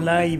Hola y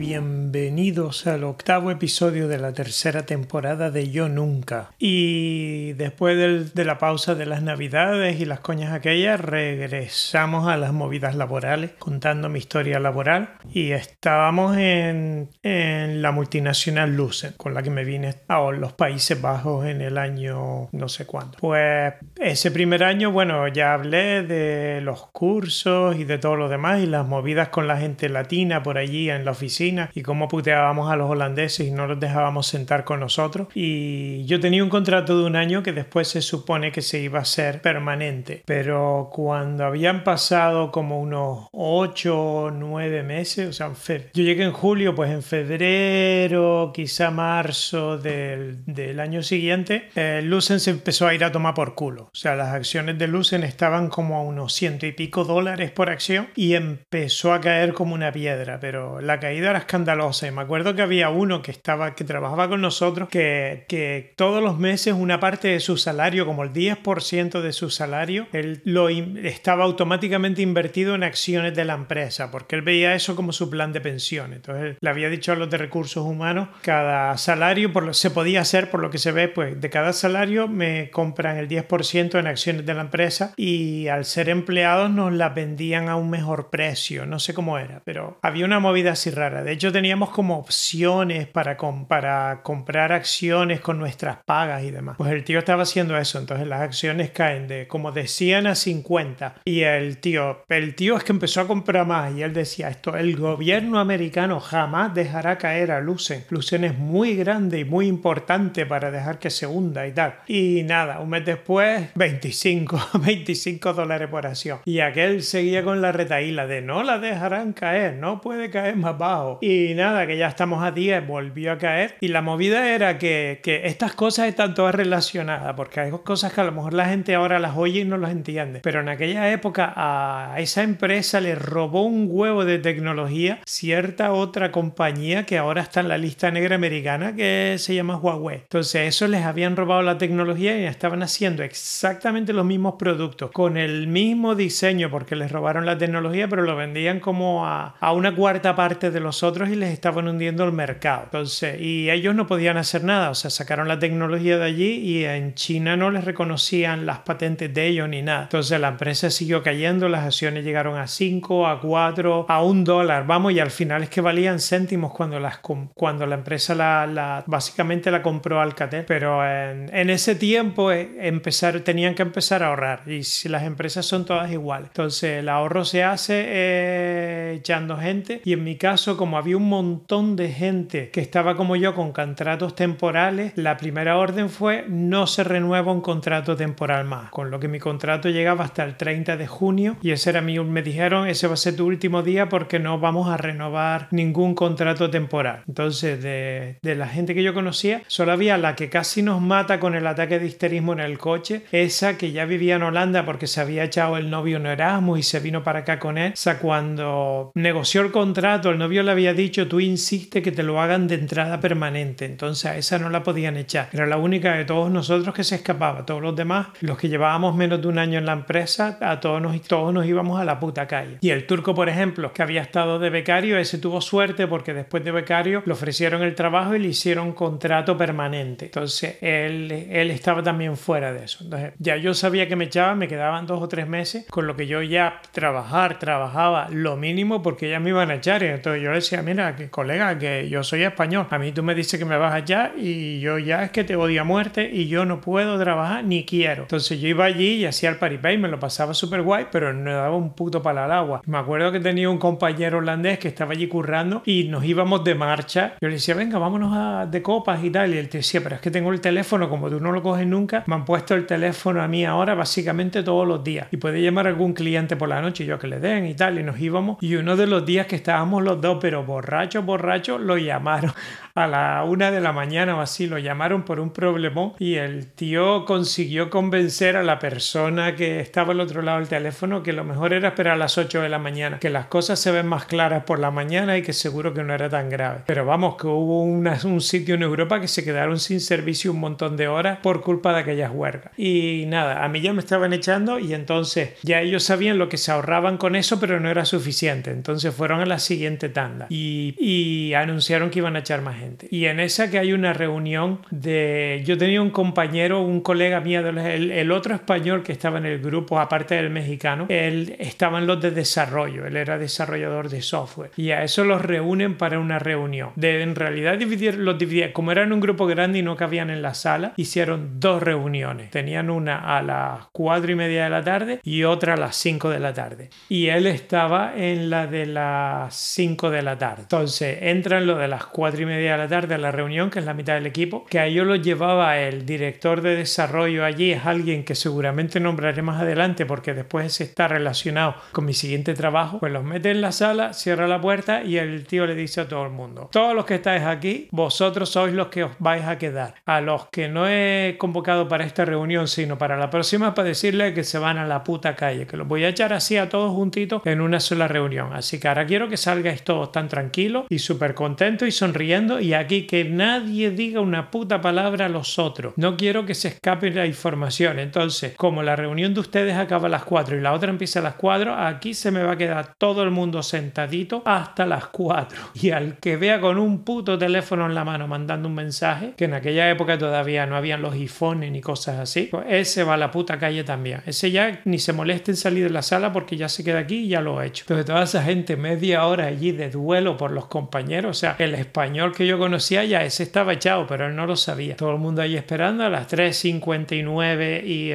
bienvenidos al octavo episodio de la tercera temporada de Yo Nunca. Y después del- de la pausa de las navidades y las coñas aquellas, regresamos a las movidas laborales, contando mi historia laboral. Y estábamos en, en la multinacional Lucent, con la que me vine a los Países Bajos en el año no sé cuándo. Pues ese primer año, bueno, ya hablé de los cursos y de todo lo demás y las movidas con la gente latina por allí en la oficina y cómo puteábamos a los holandeses y no los dejábamos sentar con nosotros. Y yo tenía un contrato de un año que después se supone que se iba a ser permanente, pero cuando habían pasado como unos 8 o 9 meses, o sea, en yo llegué en julio, pues en febrero, quizá marzo del, del año siguiente, eh, Lucen se empezó a ir a tomar por culo. O sea, las acciones de Lucen estaban como a unos ciento y pico dólares por acción y empezó a caer como una piedra, pero la caída era escandalosa. Y me acuerdo que había uno que estaba, que trabajaba con nosotros, que, que todos los meses una parte de su salario, como el 10% de su salario, él lo estaba automáticamente invertido en acciones de la empresa, porque él veía eso como su plan de pensión. Entonces le había dicho a los de recursos humanos, cada salario por lo, se podía hacer, por lo que se ve, pues de cada salario me compran el 10% en acciones de la empresa y al ser empleados nos la vendían a un mejor precio. No sé cómo era, pero había una movida así rara. De hecho, teníamos como opciones para, com- para comprar acciones con nuestras pagas y demás. Pues el tío estaba haciendo eso, entonces las acciones caen de como de 100 a 50 y el tío, el tío es que empezó a comprar más y él decía esto, el gobierno americano jamás dejará caer a Lucen. Lucen es muy grande y muy importante para dejar que se hunda y tal. Y nada, un mes después, 25, 25 dólares por acción. Y aquel seguía con la retaíla de no la dejarán caer, no puede caer más bajo. Y nada, que ya estamos a 10, volvió a caer. Y la movida era que, que estas cosas están todas relacionadas, porque hay cosas que a lo mejor la gente ahora las oye y no las entiende. Pero en aquella época a esa empresa le robó un huevo de tecnología cierta otra compañía que ahora está en la lista negra americana que se llama Huawei. Entonces, eso les habían robado la tecnología y estaban haciendo exactamente los mismos productos con el mismo diseño porque les robaron la tecnología, pero lo vendían como a, a una cuarta parte de los otros y les estaban hundiendo el mercado. Entonces, y ellos no podían hacer nada, o sea, sacaron la tecnología de allí y en China no les reconocían las patentes de ellos ni nada. Entonces, la empresa siguió cayendo, las acciones llegaron a 5, a 4, a un dólar, vamos, y al final es que valían céntimos cuando, las, cuando la empresa la, la- básicamente la compró Alcatel. Pero en, en ese tiempo eh, empezar, tenían que empezar a ahorrar y si las empresas son todas iguales. Entonces, el ahorro se hace eh, echando gente y en mi caso, como había un montón de gente que estaba como yo con contratos temporales, la primera orden fue no se renueva un contrato temporal más, con lo que mi contrato llegaba hasta el 30 de junio y ese era mi, me dijeron, ese va a ser tu último día porque no vamos a renovar ningún contrato temporal. Entonces, de, de la gente que yo conocía, solo había la que casi nos mata con el ataque de histerismo en el coche, esa que ya vivía en Holanda porque se había echado el novio en Erasmus y se vino para acá con él. O sea, cuando negoció el contrato, el novio le había dicho, tú insiste que te lo hagan de entrada permanente. Entonces a esa no la podían echar. Era la única de todos nosotros que se escapaba. Todos los demás, los que llevábamos menos de un año en la empresa, a todos nos, todos nos íbamos a la puta calle. Y el turco, por ejemplo, que había estado de becario, ese tuvo suerte porque después de becario le ofrecieron el trabajo y le hicieron contrato permanente. Entonces él, él estaba también fuera de eso. Entonces ya yo sabía que me echaban, me quedaban dos o tres meses, con lo que yo ya trabajar, trabajaba lo mínimo porque ya me iban a echar. Entonces yo decía, mira, que, colega, que yo soy español. A mí tú me dices que me vas a echar y yo ya es que te odio a muerte y yo no puedo trabajar ni quiero. Entonces yo iba allí y hacía el paripé y me lo pasaba súper guay, pero no daba un puto palo al agua. Me acuerdo que tenía un compañero holandés que estaba allí currando y nos íbamos de marcha. Yo le decía, venga, vámonos a, de copas y tal. Y él te decía, pero es que tengo el teléfono, como tú no lo coges nunca, me han puesto el teléfono a mí ahora básicamente todos los días. Y puede llamar a algún cliente por la noche y yo que le den y tal. Y nos íbamos. Y uno de los días que estábamos los dos, pero borrachos, borrachos, lo llamaron a la una de la mañana o así, lo llamaron por un problemón y el tío consiguió convencer a la persona que estaba al otro lado del teléfono que lo mejor era esperar a las 8 de la mañana, que las cosas se ven más claras por la mañana y que seguro que no era tan grave. Pero vamos, que hubo un sitio en Europa que se quedaron sin servicio un montón de horas por culpa de aquellas huelgas. Y nada, a mí ya me estaban echando y entonces ya ellos sabían lo que se ahorraban con eso, pero no era suficiente. Entonces fueron a la siguiente tanda. Y y anunciaron que iban a echar más gente. Y en esa que hay una reunión de... Yo tenía un compañero, un colega mío, el, el otro español que estaba en el grupo, aparte del mexicano, él estaba en los de desarrollo, él era desarrollador de software. Y a eso los reúnen para una reunión. De en realidad dividir, los dividían, como eran un grupo grande y no cabían en la sala, hicieron dos reuniones. Tenían una a las cuatro y media de la tarde y otra a las cinco de la tarde. Y él estaba en la de las cinco de la tarde. Entonces entran lo de las cuatro y media de la tarde a la reunión, que es la mitad del equipo, que a ellos lo llevaba el director de desarrollo allí, es alguien que seguramente nombraré más adelante porque después está relacionado con mi siguiente trabajo, pues los mete en la sala, cierra la puerta y el tío le dice a todo el mundo, todos los que estáis aquí, vosotros sois los que os vais a quedar. A los que no he convocado para esta reunión, sino para la próxima, para decirle que se van a la puta calle, que los voy a echar así a todos juntitos en una sola reunión. Así que ahora quiero que salgáis todos tan tranquilos y súper contentos y sonriendo y aquí que nadie diga una puta palabra a los otros. No quiero que se escape la información. Entonces, como la reunión de ustedes acaba a las 4 y la otra empieza a las 4, aquí se me va a quedar todo el mundo sentadito hasta las 4. Y al que vea con un puto teléfono en la mano mandando un mensaje, que en aquella época todavía no habían los iPhones ni cosas así, pues ese va a la puta calle también. Ese ya ni se moleste en salir de la sala porque ya se queda aquí y ya lo ha hecho. Entonces toda esa gente media hora allí de duelo por los compañeros, o sea, el español que yo conocía ya ese estaba echado, pero él no lo sabía. Todo el mundo ahí esperando a las 3.59 y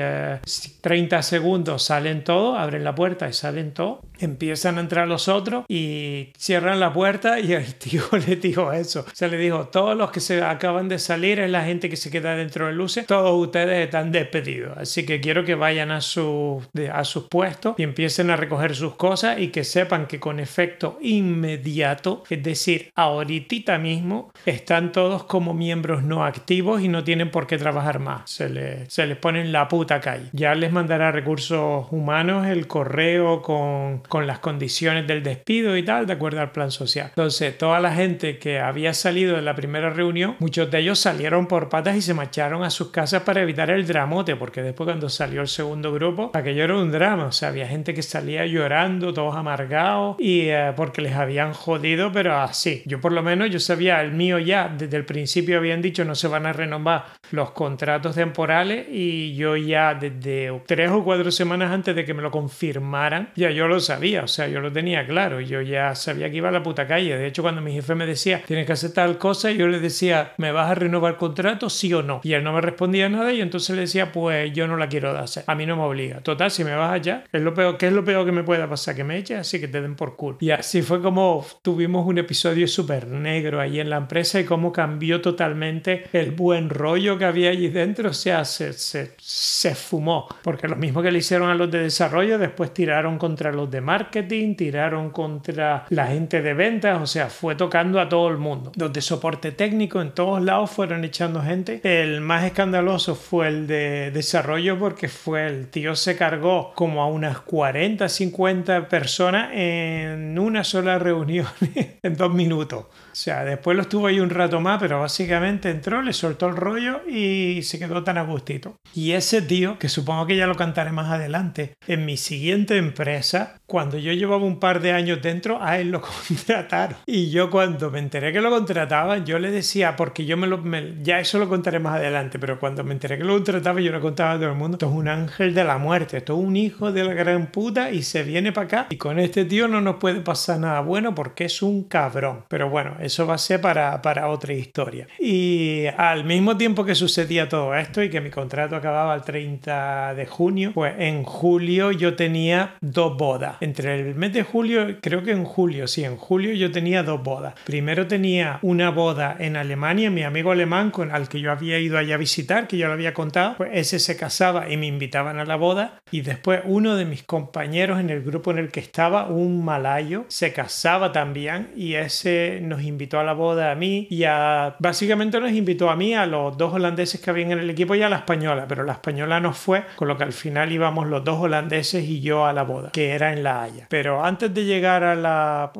30 eh, segundos salen todos, abren la puerta y salen todos. Empiezan a entrar los otros y cierran la puerta y el tío le dijo eso. Se le dijo, todos los que se acaban de salir es la gente que se queda dentro de luces, todos ustedes están despedidos. Así que quiero que vayan a, su, a sus puestos y empiecen a recoger sus cosas y que sepan que con efecto inmediato, es decir, ahorita mismo, están todos como miembros no activos y no tienen por qué trabajar más. Se les, se les pone en la puta calle. Ya les mandará recursos humanos el correo con, con las condiciones del despido y tal, de acuerdo al plan social. Entonces, toda la gente que había salido de la primera reunión, muchos de ellos salieron por patas y se marcharon a sus casas para evitar el dramote, porque después cuando salió el segundo grupo, aquello era un drama, o sea, había gente que salía llorando, todos amargados, y eh, porque les habían jodido, pero así. Yo por lo menos, yo sabía, el mío ya, desde el principio habían dicho no se van a renovar los contratos temporales, y yo ya desde tres o cuatro semanas antes de que me lo confirmaran, ya yo lo sabía, o sea, yo lo tenía claro, yo ya sabía que iba a la puta calle. De hecho, cuando mi jefe me decía, tienes que hacer tal cosa, yo le decía, ¿me vas a renovar el contrato? Sí o no. Y él no me respondía nada y entonces le decía, pues yo no la quiero hacer. A mí no me obliga. Total, si me vas allá, es lo peor, ¿qué es lo peor que me pueda pasar? Que me eches, así que te den por culo. Y así fue como tuvimos un episodio súper negro ahí en la empresa y cómo cambió totalmente el buen rollo que había allí dentro. O sea, se, se, se fumó. Porque lo mismo que le hicieron a los de desarrollo, después tiraron contra los de marketing, tiraron contra la gente de ventas, o sea, fue tocando a todo el mundo. Los de soporte técnico en todos lados fueron echando gente. El más escandaloso fue el de desarrollo porque fue el tío se cargó como a unas 40, 50 personas en una sola reunión en dos minutos. O sea, después lo estuvo ahí un rato más, pero básicamente entró, le soltó el rollo y se quedó tan a gustito. Y ese tío, que supongo que ya lo cantaré más adelante, en mi siguiente empresa, cuando yo llevaba un par de años dentro, a él lo contrataron. Y yo cuando me enteré que lo contrataban, yo le decía, porque yo me lo... ya eso lo contaré más adelante, pero cuando me enteré que lo contrataban, yo lo contaba a todo el mundo, esto es un ángel de la muerte, esto es un hijo de la gran puta y se viene para acá. Y con este tío no nos puede pasar nada bueno porque es un cabrón. Pero bueno, eso va a ser para, para otra historia. Y al mismo tiempo que sucedía todo esto y que mi contrato acababa el 30 de junio, pues en julio yo tenía dos bodas. Entre el mes de julio, creo que en julio, sí, en julio yo tenía dos bodas. Primero tenía una boda en Alemania, mi amigo alemán con al que yo había ido allá a visitar, que yo lo había contado, pues ese se casaba y me invitaban a la boda. Y después uno de mis compañeros en el grupo en el que estaba, un malayo, se casaba también y ese nos invitó a la boda a mí y a, básicamente nos invitó a mí, a los dos holandeses que habían en el equipo y a la española, pero la española no fue, con lo que al final íbamos los dos holandeses y yo a la boda, que era en la Haya. Pero antes de llegar a la...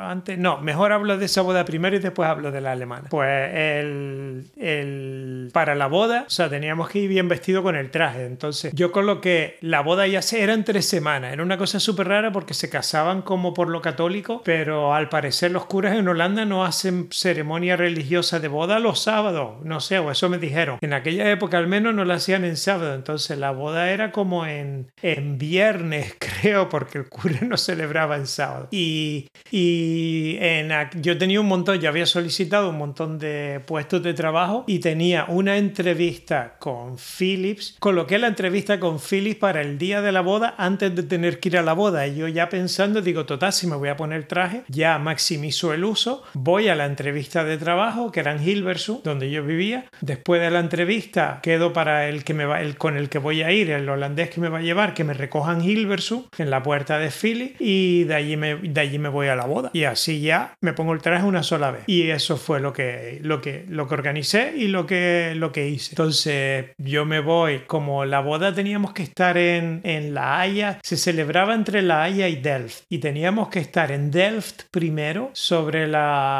Antes, no, mejor hablo de esa boda primero y después hablo de la alemana. Pues el, el, para la boda, o sea, teníamos que ir bien vestido con el traje. Entonces yo coloqué, la boda ya se, eran tres semanas. Era una cosa súper rara porque se casaban como por lo católico, pero al parecer los curas en Holanda no hacen ceremonia religiosa de boda los sábados. No sé, o eso me dijeron. En aquella época al menos no la hacían en sábado. Entonces la boda era como en, en viernes, creo, porque el cura no celebraba en sábado. Y, y en, yo tenía un montón, yo había solicitado un montón de puestos de trabajo y tenía una entrevista con Philips. Coloqué la entrevista con Philips para el día de la boda antes de tener que ir a la boda. Y yo ya pensando, digo, total, si me voy a poner traje, ya maximizo el uso. Voy a la entrevista de trabajo, que era en Hilversum, donde yo vivía. Después de la entrevista, quedo para el que me va, el con el que voy a ir, el holandés que me va a llevar, que me recojan Hilversum en la puerta de Philips y de allí me, de allí me voy a la boda. Y así ya me pongo el traje una sola vez. Y eso fue lo que, lo que, lo que organicé y lo que, lo que hice. Entonces yo me voy, como la boda teníamos que estar en, en La Haya, se celebraba entre La Haya y Delft. Y teníamos que estar en Delft primero sobre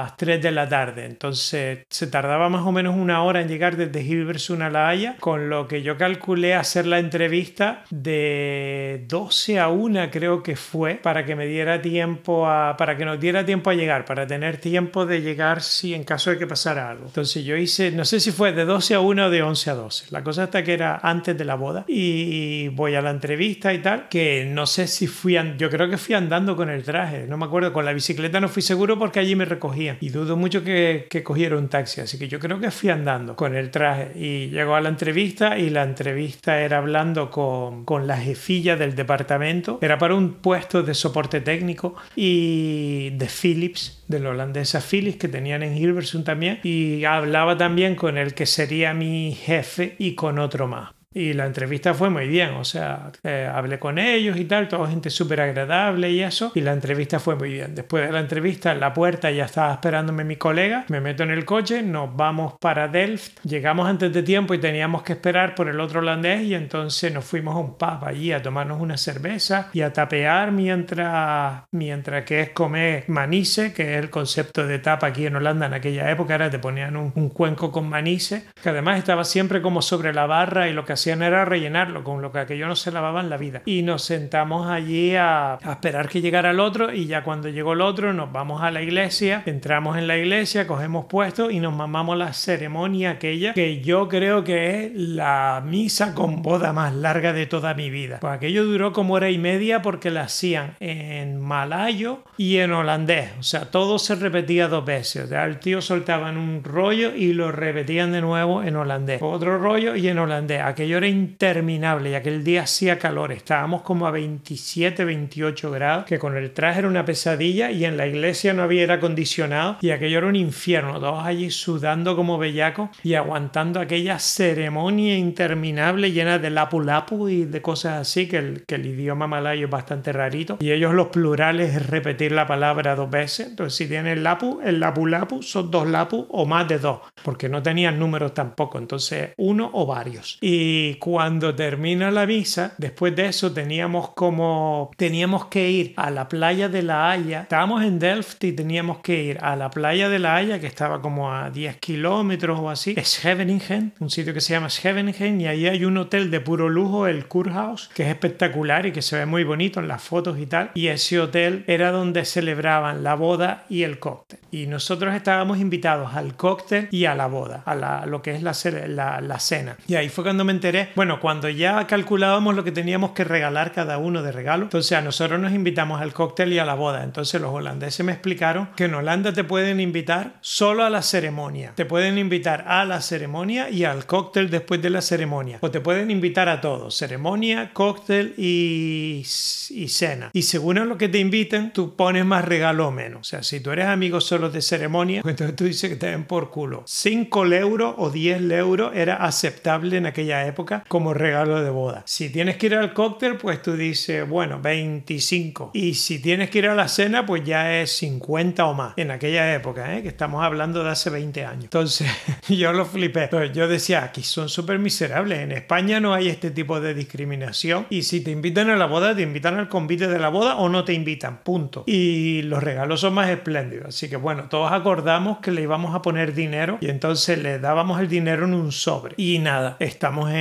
las 3 de la tarde. Entonces se tardaba más o menos una hora en llegar desde Hilversum a La Haya, con lo que yo calculé hacer la entrevista de 12 a 1 creo que fue, para que me diera tiempo a, para que nos diera tiempo a llegar, para tener tiempo de llegar si en caso de que pasara algo. Entonces yo hice, no sé si fue de 12 a 1 o de 11 a 12. La cosa hasta que era antes de la boda. Y voy a la entrevista y tal, que no sé si fui, yo creo que fui andando con el traje, no me acuerdo, con la bicicleta no fui seguro porque allí me recogían. Y dudo mucho que, que cogiera un taxi, así que yo creo que fui andando con el traje. Y llegó a la entrevista y la entrevista era hablando con, con la jefilla del departamento. Era para un puesto de soporte técnico y de Philips, de la holandesa Philips, que tenían en Hilversum también. Y hablaba también con el que sería mi jefe y con otro más. Y la entrevista fue muy bien, o sea, eh, hablé con ellos y tal, toda gente súper agradable y eso, y la entrevista fue muy bien. Después de la entrevista, en la puerta ya estaba esperándome mi colega, me meto en el coche, nos vamos para Delft, llegamos antes de tiempo y teníamos que esperar por el otro holandés y entonces nos fuimos a un pub allí a tomarnos una cerveza y a tapear mientras, mientras que es comer manise, que es el concepto de tapa aquí en Holanda en aquella época, era te ponían un, cuenco con manise, que además estaba siempre como sobre la barra y lo que hacía era rellenarlo con lo que aquello no se lavaba en la vida. Y nos sentamos allí a, esperar que llegara el otro y ya cuando llegó el otro nos vamos a la iglesia, entramos en la iglesia, cogemos puestos y nos mamamos la ceremonia aquella que yo creo que es la misa con boda más larga de toda mi vida. Pues aquello duró como hora y media porque la hacían en malayo y en holandés. O sea, todo se repetía dos veces. O sea, el tío soltaban un rollo y lo repetían de nuevo en holandés. Otro rollo y en holandés. Aquello era interminable y aquel día hacía calor. Estábamos como a 27, 28 grados, que con el traje era una pesadilla y en la iglesia no había aire acondicionado y aquello era un infierno. Todos allí sudando como bellacos y aguantando aquella ceremonia interminable llena de lapu lapu y de cosas así, que el, idioma malayo es bastante rarito. Y ellos los plurales es repetir la palabra dos veces. Entonces si tienen lapu, el lapu lapu son dos lapu o más de dos, porque no tenían números tampoco. Entonces uno o varios. Y y cuando termina la misa, después de eso teníamos como teníamos que ir a la playa de La Haya. Estábamos en Delft y teníamos que ir a la playa de La Haya, que estaba como a 10 kilómetros o así. Scheveningen, un sitio que se llama Scheveningen, y ahí hay un hotel de puro lujo, el Kurhaus, que es espectacular y que se ve muy bonito en las fotos y tal. Y ese hotel era donde celebraban la boda y el cóctel. Y nosotros estábamos invitados al cóctel y a la boda, a lo que es la, la cena. Y ahí fue cuando me enteré bueno, cuando ya calculábamos lo que teníamos que regalar cada uno de regalo, entonces a nosotros nos invitamos al cóctel y a la boda. Entonces los holandeses me explicaron que en Holanda te pueden invitar solo a la ceremonia. Te pueden invitar a la ceremonia y al cóctel después de la ceremonia. O te pueden invitar a todo, ceremonia, cóctel y, y cena. Y según a lo que te inviten, tú pones más regalo o menos. O sea, si tú eres amigo solo de ceremonia, entonces tú dices que te den por culo. 5 euros o 10 euros era aceptable en aquella época como regalo de boda. Si tienes que ir al cóctel, pues tú dices, bueno, 25. Y si tienes que ir a la cena, pues ya es 50 o más. En aquella época, ¿eh? que estamos hablando de hace 20 años. Entonces, yo lo flipé. Pues yo decía, aquí son súper miserables. En España no hay este tipo de discriminación. Y si te invitan a la boda, te invitan al convite de la boda o no te invitan. Punto. Y los regalos son más espléndidos. Así que bueno, todos acordamos que le íbamos a poner dinero y entonces le dábamos el dinero en un sobre. Y nada, estamos en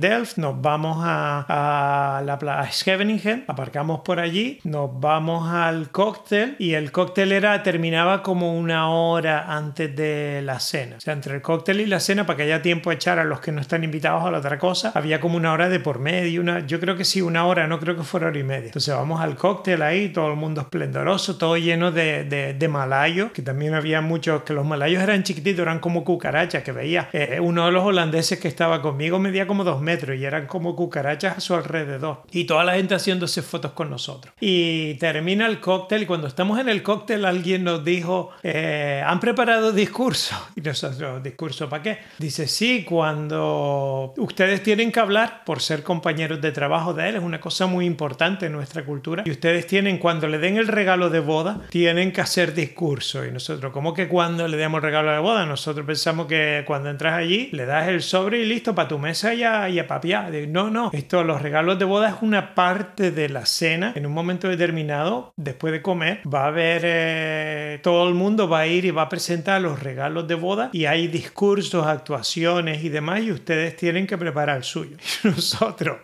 Delft, nos vamos a, la plaza Scheveningen, aparcamos por allí, nos vamos al cóctel y el cóctel era terminaba como una hora antes de la cena. O sea, entre el cóctel y la cena, para que haya tiempo a echar a los que no están invitados a la otra cosa, había como una hora de por medio, una, yo creo que sí, una hora, no creo que fuera hora y media. Entonces vamos al cóctel ahí, todo el mundo esplendoroso, todo lleno de, de, de malayos, que también había muchos, que los malayos eran chiquititos, eran como cucarachas, que veía. Eh, uno de los holandeses que estaba conmigo medía como dos metros y eran como cucarachas a su alrededor. Y toda la gente haciéndose fotos con nosotros. Y termina el cóctel y cuando estamos en el cóctel alguien nos dijo, eh, han preparado discurso. Y nosotros, ¿discurso para qué? Dice, sí, cuando ustedes tienen que hablar por ser compañeros de trabajo de él, es una cosa muy importante en nuestra cultura. Y ustedes tienen, cuando le den el regalo de boda, tienen que hacer discurso. Y nosotros, ¿cómo que cuando le demos el regalo de boda? Nosotros pensamos que cuando entras allí, le das el sobre y listo para tu mesa y y a papiar. No, no, esto, los regalos de boda es una parte de la cena. En un momento determinado, después de comer, va a haber, eh, todo el mundo va a ir y va a presentar los regalos de boda y hay discursos, actuaciones y demás y ustedes tienen que preparar el suyo. Y nosotros,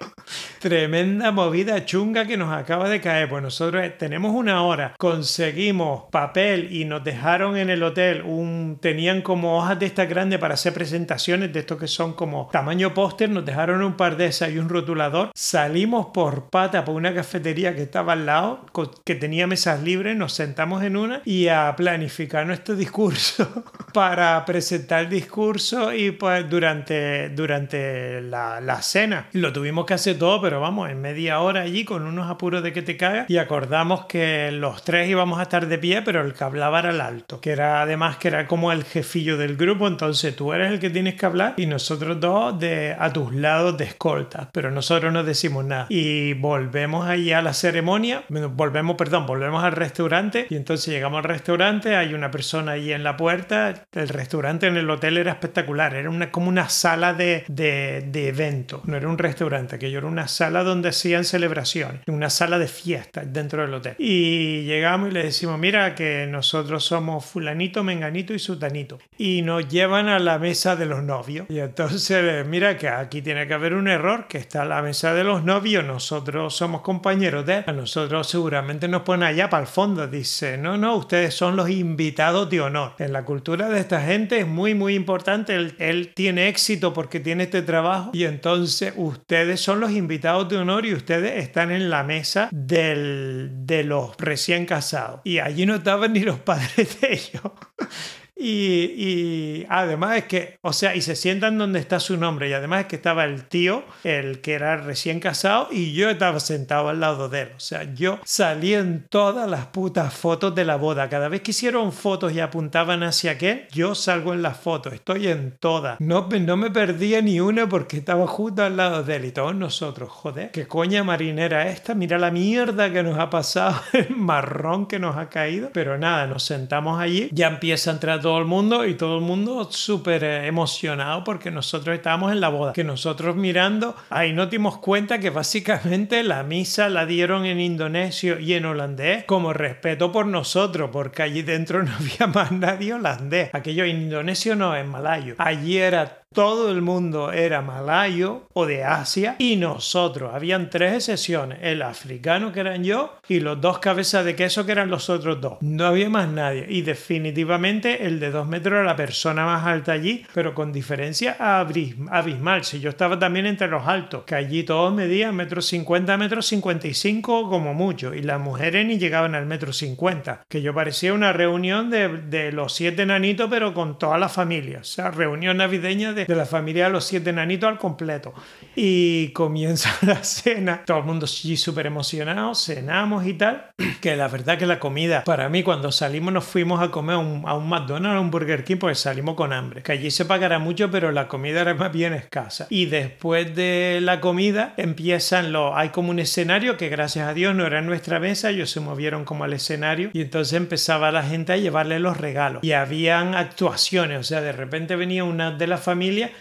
tremenda movida chunga que nos acaba de caer, pues nosotros tenemos una hora, conseguimos papel y nos dejaron en el hotel tenían como hojas de estas grandes para hacer presentaciones de estos que son como tamaño póster, nos dejaron un par de esas y un rotulador, salimos por pata por una cafetería que estaba al lado, que tenía mesas libres, nos sentamos en una y a planificar nuestro discurso para presentar el discurso y pues durante, durante la, la, cena. Lo tuvimos que hacer todo, pero vamos, en media hora allí con unos apuros de que te cagas y acordamos que los tres íbamos a estar de pie, pero el que hablaba era el alto, que era además que era como el jefillo del grupo, entonces tú eres el que tienes que hablar y nosotros dos de, a tus lados de escolta, pero nosotros no decimos nada. Y volvemos ahí a la ceremonia, volvemos, perdón, volvemos al restaurante y entonces llegamos al restaurante, hay una persona ahí en la puerta, el restaurante en el hotel era espectacular, era una, como una sala de, de, de evento, no era un restaurante, aquello era una sala donde hacían celebraciones, una sala de fiesta dentro del hotel. Y llegamos y le decimos, mira que nosotros somos fulanito, menganito y sutanito. Y nos llevan a la mesa de los novios. Y entonces, mira que aquí tiene que haber un error, que está la mesa de los novios, nosotros somos compañeros de él, a nosotros seguramente nos ponen allá para el fondo. Dice, no, no, ustedes son los invitados de honor. En la cultura de esta gente es muy, muy importante. Él, tiene éxito porque tiene este trabajo y entonces ustedes son los invitados de honor y ustedes están en la mesa del, de los recién casados. Y allí no estaban ni los padres de ellos. Y, además es que, o sea, y se sientan donde está su nombre. Y además es que estaba el tío, el que era recién casado, y yo estaba sentado al lado de él. O sea, yo salí en todas las putas fotos de la boda. Cada vez que hicieron fotos y apuntaban hacia aquel, yo salgo en las fotos. Estoy en todas. No, no me perdía ni una porque estaba justo al lado de él. Y todos nosotros, joder, qué coña marinera esta. Mira la mierda que nos ha pasado, el marrón que nos ha caído. Pero nada, nos sentamos allí. Ya empieza a entrar todo el mundo y todo el mundo súper eh, emocionado porque nosotros estábamos en la boda. Que nosotros mirando, ahí nos dimos cuenta que básicamente la misa la dieron en indonesio y en holandés como respeto por nosotros, porque allí dentro no había más nadie holandés. Aquello en indonesio no, en malayo. Allí era todo el mundo era malayo o de Asia y nosotros. Habían tres excepciones, el africano que eran yo y los dos cabezas de queso que eran los otros dos. No había más nadie y definitivamente el de dos metros era la persona más alta allí, pero con diferencia abismal. Si yo estaba también entre los altos, que allí todos medían metros 50, metros 55 como mucho y las mujeres ni llegaban al metro 50, que yo parecía una reunión de, de los siete nanitos pero con toda la familia, o sea, reunión navideña de de la familia de los siete nanitos al completo. Y comienza la cena, todo el mundo allí súper emocionado, cenamos y tal, que la verdad que la comida, para mí cuando salimos nos fuimos a comer a un McDonald's, a un Burger King, porque salimos con hambre, que allí se pagará mucho, pero la comida era más bien escasa. Y después de la comida empiezan los, hay como un escenario que gracias a Dios no era nuestra mesa, ellos se movieron como al escenario. Y entonces empezaba la gente a llevarle los regalos. Y habían actuaciones, o sea, de repente venía una de la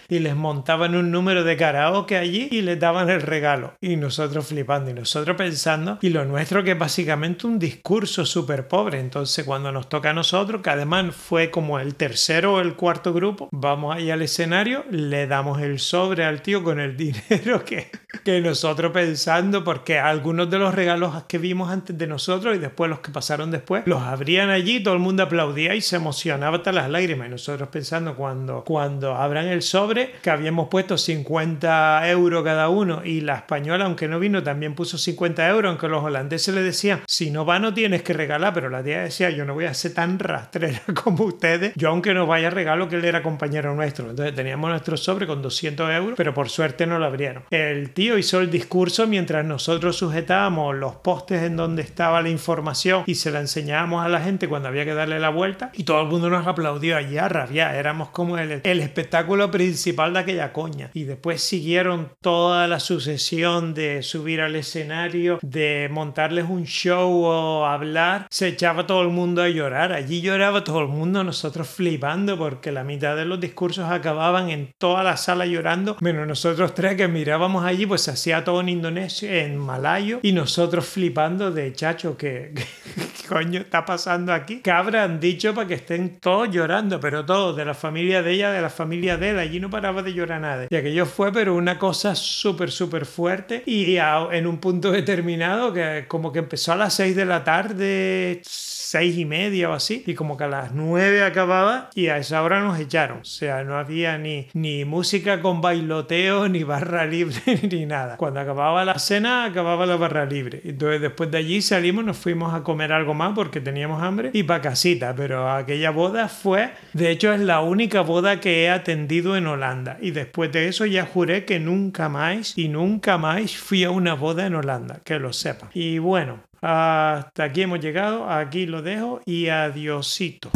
y les montaban un número de karaoke allí y les daban el regalo. Y nosotros flipando y nosotros pensando, y lo nuestro que es básicamente un discurso súper pobre. Entonces cuando nos toca a nosotros, que además fue como el tercero o el cuarto grupo, vamos ahí al escenario, le damos el sobre al tío con el dinero que, que nosotros pensando, porque algunos de los regalos que vimos antes de nosotros y después los que pasaron después, los abrían allí, todo el mundo aplaudía y se emocionaba hasta las lágrimas. Y nosotros pensando cuando, cuando abran el sobre, que habíamos puesto 50 euros cada uno y la española, aunque no vino, también puso 50 euros, aunque los holandeses le decían, si no va no tienes que regalar, pero la tía decía, yo no voy a ser tan rastrera como ustedes, yo aunque no vaya regalo que él era compañero nuestro. Entonces teníamos nuestro sobre con 200 euros, pero por suerte no lo abrieron. El tío hizo el discurso mientras nosotros sujetábamos los postes en donde estaba la información y se la enseñábamos a la gente cuando había que darle la vuelta y todo el mundo nos aplaudió allí a rabiar. Éramos como el, el espectáculo principal de aquella coña. Y después siguieron toda la sucesión de subir al escenario, de montarles un show o hablar. Se echaba todo el mundo a llorar. Allí lloraba todo el mundo, nosotros flipando porque la mitad de los discursos acababan en toda la sala llorando, menos nosotros tres que mirábamos allí, pues hacía todo en indonesio, en malayo, y nosotros flipando de chacho, que, coño está pasando aquí? ¿Qué habrán dicho para que estén todos llorando? Pero todos, de la familia de ella, de la familia de él, allí no paraba de llorar nadie. Y aquello fue, pero una cosa súper, súper fuerte, y en un punto determinado, que como que empezó a las 6 de la tarde, seis y media o así, y como que a las nueve acababa y a esa hora nos echaron. O sea, no había ni, ni música con bailoteo, ni barra libre, ni nada. Cuando acababa la cena, acababa la barra libre. Entonces después de allí salimos, nos fuimos a comer algo más porque teníamos hambre y para casita, pero aquella boda fue, de hecho es la única boda que he atendido en Holanda. Y después de eso ya juré que nunca más y nunca más fui a una boda en Holanda, que lo sepa. Y bueno, hasta aquí hemos llegado, aquí lo dejo y adiosito.